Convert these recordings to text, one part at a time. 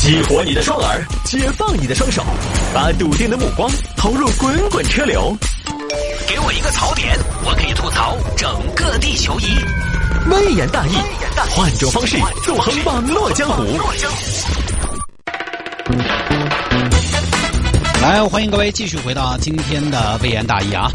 激活你的双耳，解放你的双手，把笃定的目光投入滚滚车流。给我一个槽点，我可以吐槽整个地球仪。微言大义，换种方式纵横网络江湖。来，欢迎各位继续回到今天的微言大义啊！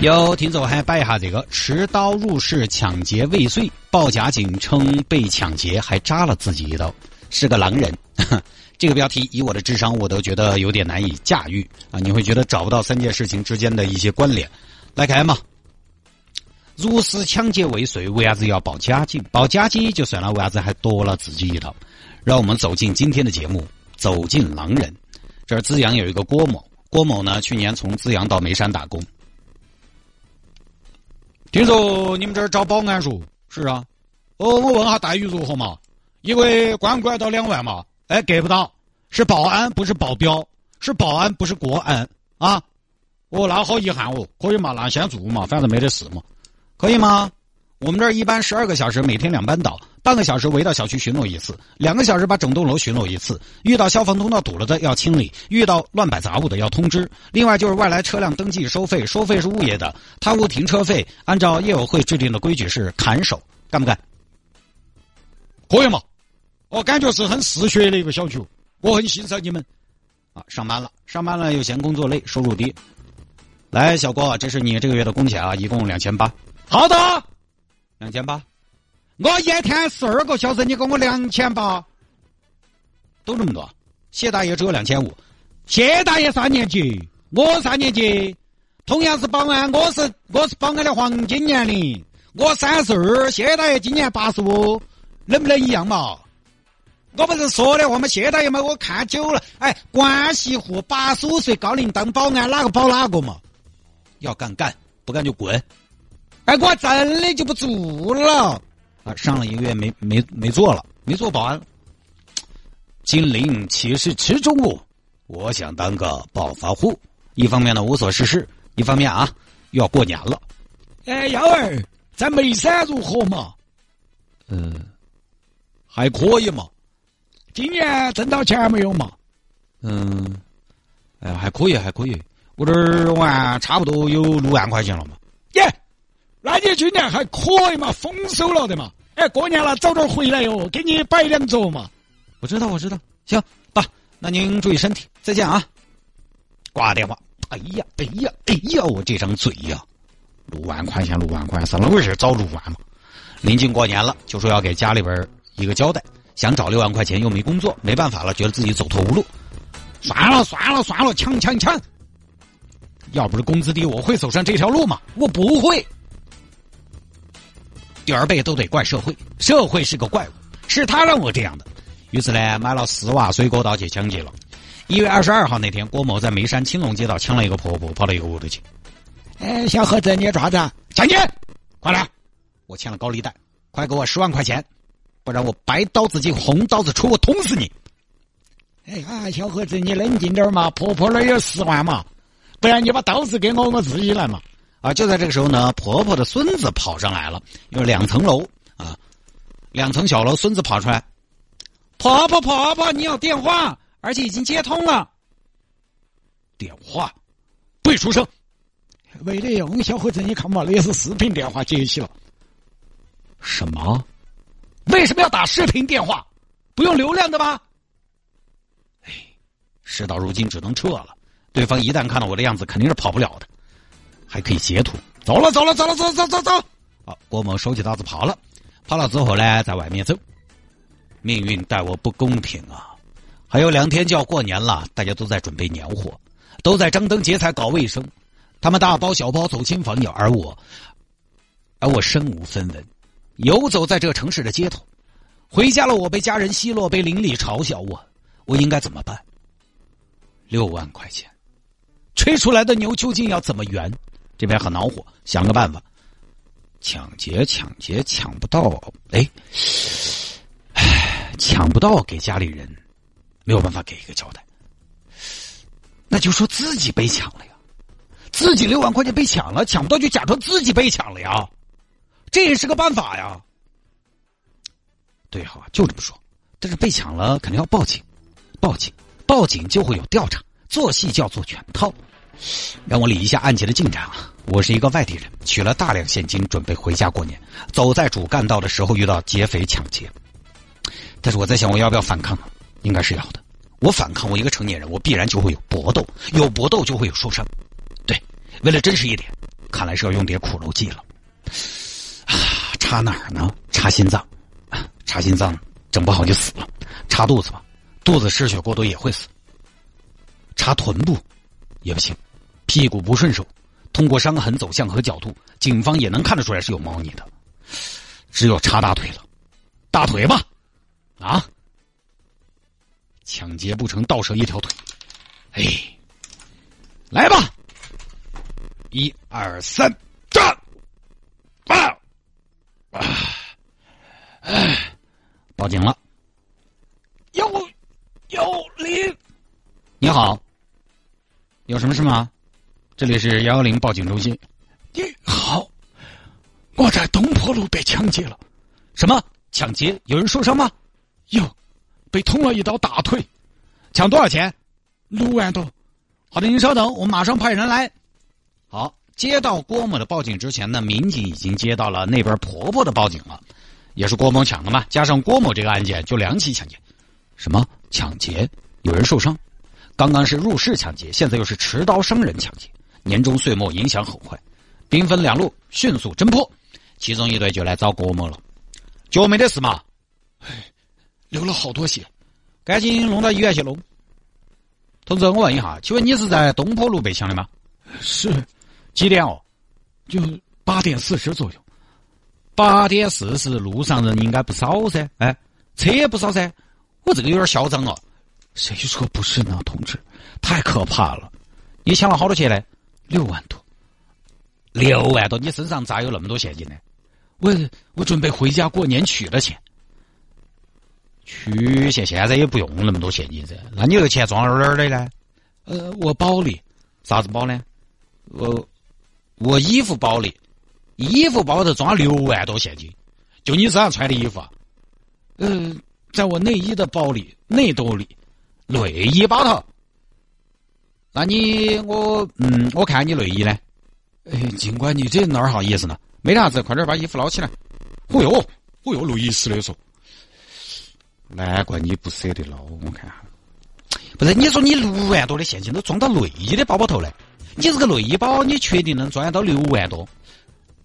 有听众还摆一下这个：持刀入室抢劫未遂，报假警称被抢劫还扎了自己一刀，是个狼人。这个标题以我的智商，我都觉得有点难以驾驭啊！你会觉得找不到三件事情之间的一些关联。来看嘛，入室抢劫未遂，为啥子要报假警？报假警就算了，为啥子还夺了自己一刀？让我们走进今天的节目，走进狼人。这儿资阳有一个郭某，郭某呢去年从资阳到眉山打工。听说你们这儿招保安说？是啊。哦，我问下待遇如何嘛？一个月管不管到两万嘛？哎，给不到，是保安不是保镖，是保安不是国安啊。哦，那好遗憾哦，可以嘛？那先做嘛，反正没得事嘛，可以吗？我们这儿一般十二个小时，每天两班倒，半个小时围到小区巡逻一次，两个小时把整栋楼巡逻一次。遇到消防通道堵了的要清理，遇到乱摆杂物的要通知。另外就是外来车辆登记收费，收费是物业的，贪污停车费按照业委会制定的规矩是砍手，干不干？可以嘛？我感觉是很嗜血的一个小区，我很欣赏你们。啊，上班了，上班了又嫌工作累，收入低。来，小郭，这是你这个月的工钱啊，一共两千八。好的。两千八，我一天十二个小时，你给我两千八，都这么多。谢大爷只有两千五，谢大爷三年级，我三年级，同样是保安，我是我是保安的黄金年龄，我三十二，谢大爷今年八十五，能不能一样嘛？我不是说的，我们谢大爷嘛，我看久了，哎，关系户，八十五岁高龄当保安，哪个保哪个嘛？要干干，不干就滚。哎，我真的就不做了啊！上了一个月没没没做了，没做保安。金陵岂是池中物？我想当个暴发户。一方面呢无所事事，一方面啊又要过年了。哎，幺儿，在眉山如何嘛？嗯，还可以嘛。今年挣到钱没有嘛？嗯，哎，还可以，还可以。我这儿玩差不多有六万块钱了嘛。耶！那你今年还可以嘛？丰收了的嘛？哎，过年了，早点回来哟，给你摆两桌嘛。我知道，我知道。行，爸，那您注意身体，再见啊。挂电话。哎呀，哎呀，哎呀，我这张嘴呀，六万块钱，六万块钱，怎么回事？找六万嘛？临近过年了，就说要给家里边一个交代，想找六万块钱，又没工作，没办法了，觉得自己走投无路。算了，算了，算了，抢抢抢！要不是工资低，我会走上这条路吗？我不会。第二辈都得怪社会，社会是个怪物，是他让我这样的。于是呢，买了丝袜水果刀去抢劫了。一月二十二号那天，郭某在眉山青龙街道抢了一个婆婆，跑到一个屋头去。哎，小伙子，你抓子？抢劫！快来！我欠了高利贷，快给我十万块钱，不然我白刀子进红刀子出，我捅死你！哎呀，小伙子，你冷静点嘛，婆婆那有十万嘛，不然你把刀子给我，我自己来嘛。啊！就在这个时候呢，婆婆的孙子跑上来了，因为两层楼啊，两层小楼，孙子跑出来，婆婆婆婆，你有电话，而且已经接通了。电话，不许出声，没得用，小伙子，你看嘛，那是视频电话接起了。什么？为什么要打视频电话？不用流量的吗？哎，事到如今只能撤了。对方一旦看到我的样子，肯定是跑不了的。还可以截图，走了走了走了走走走走。好，郭某收起刀子跑了，跑了之后呢，在外面走。命运待我不公平啊！还有两天就要过年了，大家都在准备年货，都在张灯结彩搞卫生。他们大包小包走亲访友，而我，而我身无分文，游走在这城市的街头。回家了，我被家人奚落，被邻里嘲笑我，我应该怎么办？六万块钱，吹出来的牛究竟要怎么圆？这边很恼火，想个办法，抢劫抢劫抢不到，哎，唉，抢不到给家里人，没有办法给一个交代，那就说自己被抢了呀，自己六万块钱被抢了，抢不到就假装自己被抢了呀，这也是个办法呀。对哈，就这么说，但是被抢了肯定要报警，报警，报警就会有调查，做戏就要做全套。让我理一下案件的进展啊！我是一个外地人，取了大量现金，准备回家过年。走在主干道的时候，遇到劫匪抢劫。但是我在想，我要不要反抗呢？应该是要的。我反抗，我一个成年人，我必然就会有搏斗，有搏斗就会有受伤。对，为了真实一点，看来是要用点苦肉计了。插哪儿呢？插心脏，插心脏整不好就死了。插肚子吧，肚子失血过多也会死。插臀部也不行。屁股不顺手，通过伤痕走向和角度，警方也能看得出来是有猫腻的。只有插大腿了，大腿吧，啊！抢劫不成，倒折一条腿。哎，来吧，一二三，站！啊！哎，报警了。幺幺零，你好，有什么事吗？这里是幺幺零报警中心。你好，我在东坡路被抢劫了。什么抢劫？有人受伤吗？有，被捅了一刀大腿。抢多少钱？六万多。好的，您稍等，我马上派人来。好，接到郭某的报警之前呢，民警已经接到了那边婆婆的报警了，也是郭某抢的嘛。加上郭某这个案件，就两起抢劫。什么抢劫？有人受伤？刚刚是入室抢劫，现在又是持刀伤人抢劫。年终岁末，影响很坏，兵分两路，迅速侦破。其中一队就来找郭某了，脚没得事嘛？哎，流了好多血，赶紧弄到医院去弄。同志，我问一下，请问你是在东坡路被抢的吗？是，几点哦？就八点四十左右。八点四十，路上人应该不少噻？哎，车也不少噻？我这个有点嚣张哦。谁说不是呢，同志？太可怕了！你抢了好多钱呢？六万多，六万多！你身上咋有那么多现金呢？我我准备回家过年取了钱。取现现在也不用那么多现金噻，那你这个钱装哪儿的呢？呃，我包里，啥子包呢？我我衣服包里，衣服包头装六万多现金，就你身上穿的衣服啊？嗯，在我内衣的包里，内兜里，内衣包头。那你我嗯，我看你内衣呢？哎，警官，你这哪儿好意思呢？没啥子，快点把衣服捞起来。哦哟，哦哟，路易斯的说，难怪你不舍得捞，我看。不是，你说你六万多的现金都装到内衣的包包头来，你这个内衣包，你确定能装得到六万多？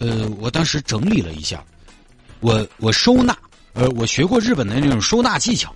呃，我当时整理了一下，我我收纳，呃，我学过日本的那种收纳技巧，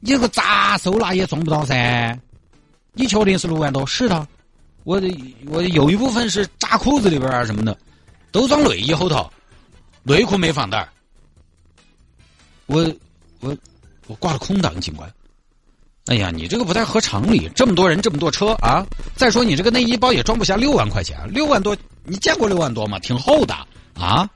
你这个咋收纳也装不到噻。你确定是六万多？是的，我我有一部分是扎裤子里边啊什么的，都装内衣后头，内裤没放袋我我我挂了空档，警官。哎呀，你这个不太合常理，这么多人，这么多车啊！再说你这个内衣包也装不下六万块钱，六万多，你见过六万多吗？挺厚的啊！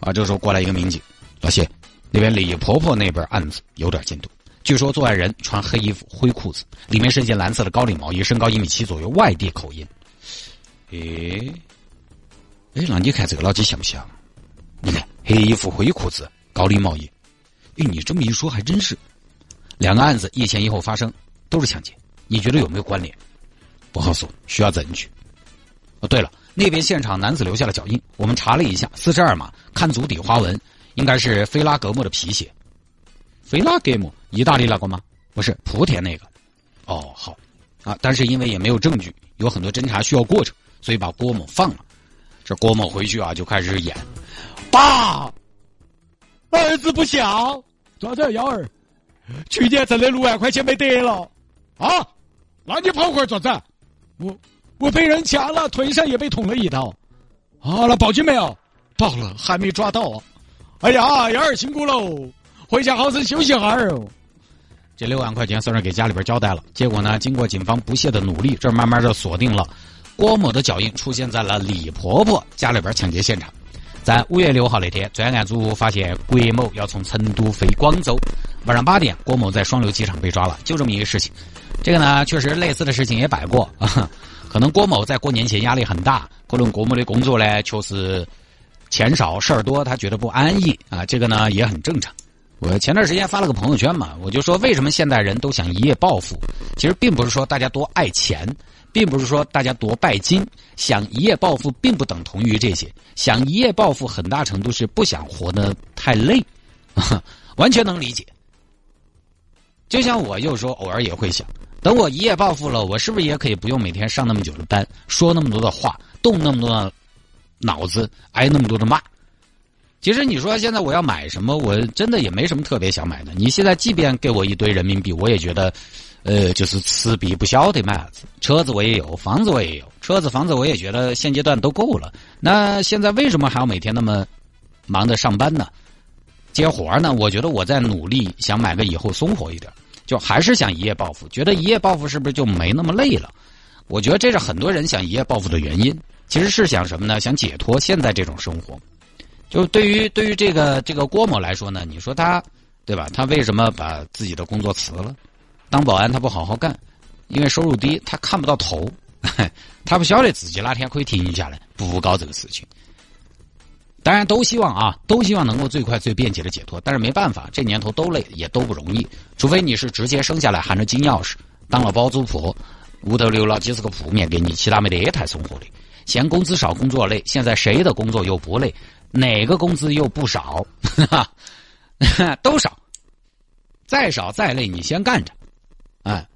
啊，这时候过来一个民警，老谢，那边李婆婆那边案子有点进度。据说作案人穿黑衣服、灰裤子，里面是一件蓝色的高领毛衣，身高一米七左右，外地口音。诶，哎，那你看这个老几像不像？你看黑衣服、灰裤子、高领毛衣。哎，你这么一说还真是。两个案子一前一后发生，都是抢劫，你觉得有没有关联？不好说，需要证据。哦，对了，那边现场男子留下了脚印，我们查了一下，四十二码，看足底花纹，应该是菲拉格慕的皮鞋。菲拉格慕，意大利那个吗？不是莆田那个。哦，好，啊，但是因为也没有证据，有很多侦查需要过程，所以把郭某放了。这郭某回去啊，就开始演：爸，儿子不孝，抓子幺儿，去年挣的六万块钱没得了。啊，那你跑回做啥？我我被人抢了，腿上也被捅了一刀。啊，那报警没有？报了，还没抓到。哎呀，幺儿辛苦喽。回家好生休息下儿。这六万块钱算是给家里边交代了。结果呢，经过警方不懈的努力，这慢慢的锁定了郭某的脚印，出现在了李婆婆家里边抢劫现场。在五月六号那天，专案组发现郭某要从成都飞广州。晚上八点，郭某在双流机场被抓了。就这么一个事情。这个呢，确实类似的事情也摆过啊。可能郭某在过年前压力很大，可能郭某的工作呢确实钱少事儿多，他觉得不安逸啊。这个呢也很正常。我前段时间发了个朋友圈嘛，我就说为什么现代人都想一夜暴富？其实并不是说大家多爱钱，并不是说大家多拜金，想一夜暴富并不等同于这些。想一夜暴富很大程度是不想活得太累，完全能理解。就像我有时候偶尔也会想，等我一夜暴富了，我是不是也可以不用每天上那么久的班，说那么多的话，动那么多脑子，挨那么多的骂？其实你说现在我要买什么，我真的也没什么特别想买的。你现在即便给我一堆人民币，我也觉得，呃，就是吃币不消得买啥子。车子我也有，房子我也有，车子房子我也觉得现阶段都够了。那现在为什么还要每天那么忙的上班呢？接活呢？我觉得我在努力想买个以后松活一点，就还是想一夜暴富。觉得一夜暴富是不是就没那么累了？我觉得这是很多人想一夜暴富的原因。其实是想什么呢？想解脱现在这种生活。就对于对于这个这个郭某来说呢，你说他对吧？他为什么把自己的工作辞了？当保安他不好好干，因为收入低，他看不到头，他不晓得自己哪天可以停下来不搞这个事情。当然都希望啊，都希望能够最快最便捷的解脱，但是没办法，这年头都累，也都不容易。除非你是直接生下来含着金钥匙，当了包租婆，屋头留了几十个铺面给你，其他没得一台生活的。嫌工资少，工作累，现在谁的工作又不累？哪个工资又不少？都少，再少再累，你先干着，哎，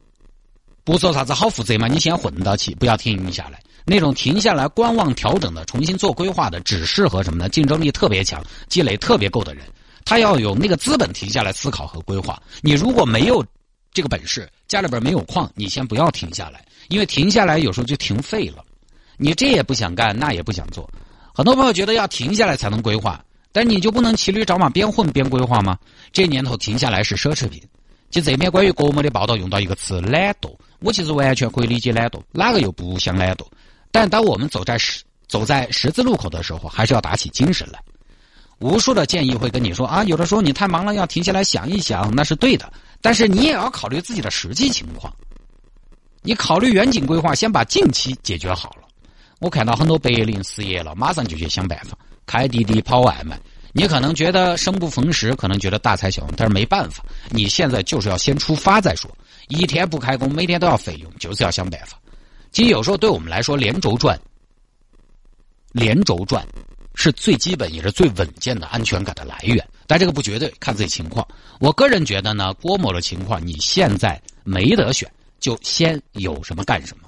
不说啥子好负责嘛，你先混到起，不要停下来。那种停下来观望、调整的、重新做规划的，只适合什么呢？竞争力特别强、积累特别够的人，他要有那个资本停下来思考和规划。你如果没有这个本事，家里边没有矿，你先不要停下来，因为停下来有时候就停废了。你这也不想干，那也不想做。很多朋友觉得要停下来才能规划，但你就不能骑驴找马边混边规划吗？这年头停下来是奢侈品。就这篇关于国某的报道用到一个词“懒惰”，我其实完全可以理解懒惰，哪个又不想懒惰？但当我们走在十走在十字路口的时候，还是要打起精神来。无数的建议会跟你说啊，有的时候你太忙了，要停下来想一想，那是对的。但是你也要考虑自己的实际情况，你考虑远景规划，先把近期解决好了。我看到很多白领失业了，马上就去想办法开滴滴、跑外卖。你可能觉得生不逢时，可能觉得大材小用，但是没办法，你现在就是要先出发再说。一天不开工，每天都要费用，就是要想办法。其实有时候对我们来说，连轴转、连轴转是最基本也是最稳健的安全感的来源。但这个不绝对，看自己情况。我个人觉得呢，郭某的情况，你现在没得选，就先有什么干什么。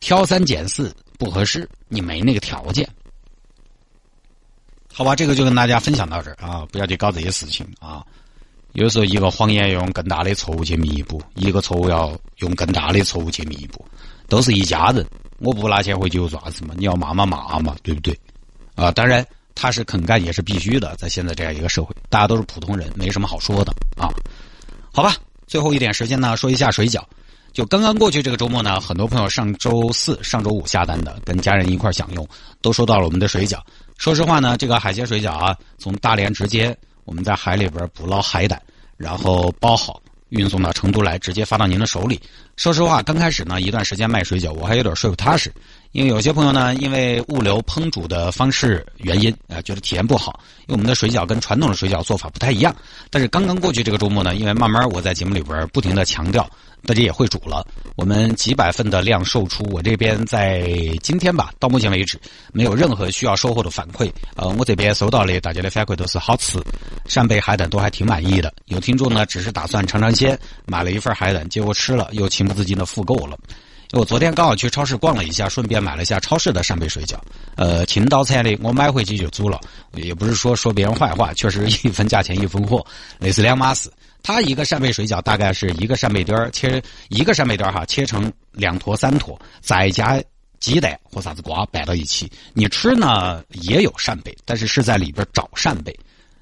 挑三拣四不合适，你没那个条件，好吧？这个就跟大家分享到这儿啊！不要去搞这些事情啊！有时候一个谎言要用更大的错误去弥补，一个错误要用更大的错误去弥补，都是一家人。我不拿钱回去有啥子嘛？你要骂骂骂嘛，对不对？啊，当然他是肯干也是必须的，在现在这样一个社会，大家都是普通人，没什么好说的啊。好吧，最后一点时间呢，说一下水饺。就刚刚过去这个周末呢，很多朋友上周四、上周五下单的，跟家人一块享用，都收到了我们的水饺。说实话呢，这个海鲜水饺啊，从大连直接我们在海里边捕捞海胆，然后包好，运送到成都来，直接发到您的手里。说实话，刚开始呢，一段时间卖水饺，我还有点睡不踏实。因为有些朋友呢，因为物流烹煮的方式原因啊，觉得体验不好。因为我们的水饺跟传统的水饺做法不太一样。但是刚刚过去这个周末呢，因为慢慢我在节目里边不停的强调，大家也会煮了。我们几百份的量售出，我这边在今天吧，到目前为止没有任何需要售后的反馈。呃，我这边收到的大家的反馈都是好吃，扇贝海胆都还挺满意的。有听众呢，只是打算尝尝鲜，买了一份海胆，结果吃了又情不自禁的复购了。我昨天刚好去超市逛了一下，顺便买了一下超市的扇贝水饺。呃，青岛菜的，我买回去就煮了。也不是说说别人坏话，确实一分价钱一分货，那是两码事。它一个扇贝水饺大概是一个扇贝丁儿切一个扇贝丁儿哈，切成两坨三坨，再加鸡蛋或啥子瓜摆到一起。你吃呢也有扇贝，但是是在里边找扇贝。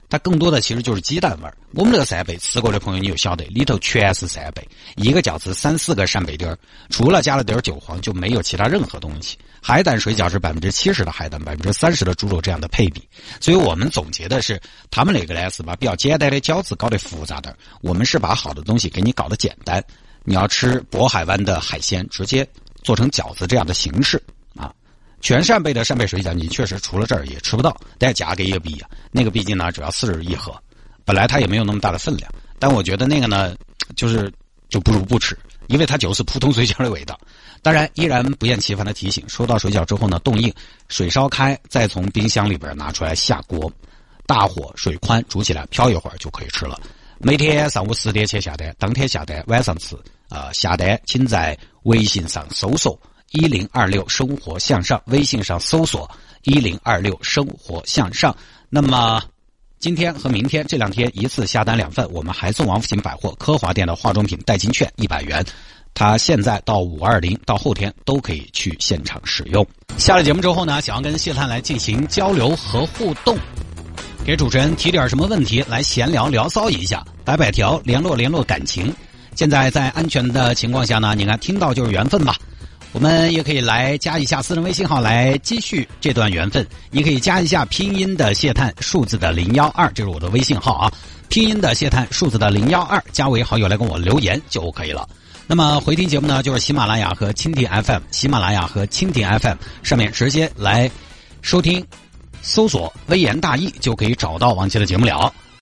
它更多的其实就是鸡蛋味儿。我们这个扇贝吃过的朋友，你就晓得里头全是扇贝，一个饺子三四个扇贝丁儿，除了加了点韭黄，就没有其他任何东西。海胆水饺是百分之七十的海胆，百分之三十的猪肉这样的配比。所以我们总结的是，他们那个呢是把比较简单的饺子搞得复杂点我们是把好的东西给你搞得简单。你要吃渤海湾的海鲜，直接做成饺子这样的形式。全扇贝的扇贝水饺，你确实除了这儿也吃不到，但价格也不一样。那个毕竟呢，只要四十一盒，本来它也没有那么大的分量，但我觉得那个呢，就是就不如不吃，因为它就是普通水饺的味道。当然，依然不厌其烦的提醒：收到水饺之后呢，冻硬，水烧开，再从冰箱里边拿出来下锅，大火水宽煮起来，飘一会儿就可以吃了。每天上午十点前下单，当天下单，晚上吃。啊，下单请在微信上搜索“一零二六生活向上”，微信上搜索“一零二六生活向上”。那么，今天和明天这两天一次下单两份，我们还送王府井百货科华店的化妆品代金券一百元。他现在到五二零到后天都可以去现场使用。下了节目之后呢，想要跟谢探来进行交流和互动，给主持人提点什么问题来闲聊聊骚一下，摆摆条，联络联络感情。现在在安全的情况下呢，你看听到就是缘分吧。我们也可以来加一下私人微信号来继续这段缘分。你可以加一下拼音的谢探，数字的零幺二，这是我的微信号啊。拼音的谢探，数字的零幺二，加为好友来跟我留言就可以了。那么回听节目呢，就是喜马拉雅和蜻蜓 FM，喜马拉雅和蜻蜓 FM 上面直接来收听，搜索“微言大义”就可以找到往期的节目了。